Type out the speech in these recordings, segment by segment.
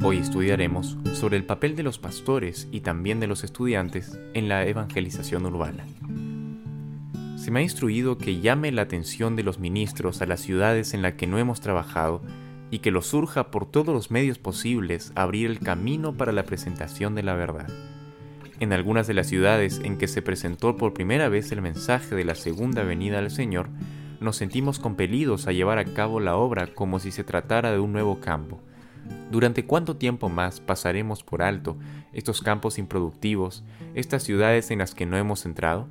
Hoy estudiaremos sobre el papel de los pastores y también de los estudiantes en la evangelización urbana. Se me ha instruido que llame la atención de los ministros a las ciudades en las que no hemos trabajado y que los surja por todos los medios posibles abrir el camino para la presentación de la verdad. En algunas de las ciudades en que se presentó por primera vez el mensaje de la segunda venida del Señor, nos sentimos compelidos a llevar a cabo la obra como si se tratara de un nuevo campo ¿Durante cuánto tiempo más pasaremos por alto estos campos improductivos, estas ciudades en las que no hemos entrado?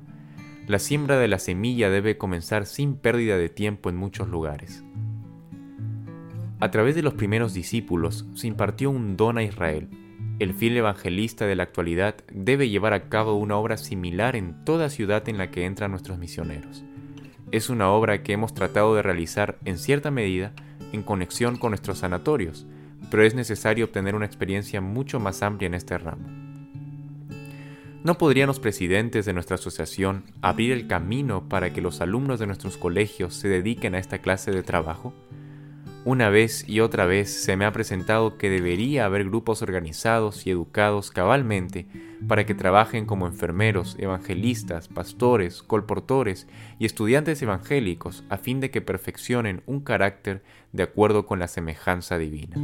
La siembra de la semilla debe comenzar sin pérdida de tiempo en muchos lugares. A través de los primeros discípulos se impartió un don a Israel. El fiel evangelista de la actualidad debe llevar a cabo una obra similar en toda ciudad en la que entran nuestros misioneros. Es una obra que hemos tratado de realizar en cierta medida en conexión con nuestros sanatorios, pero es necesario obtener una experiencia mucho más amplia en este ramo. ¿No podrían los presidentes de nuestra asociación abrir el camino para que los alumnos de nuestros colegios se dediquen a esta clase de trabajo? Una vez y otra vez se me ha presentado que debería haber grupos organizados y educados cabalmente para que trabajen como enfermeros, evangelistas, pastores, colportores y estudiantes evangélicos a fin de que perfeccionen un carácter de acuerdo con la semejanza divina.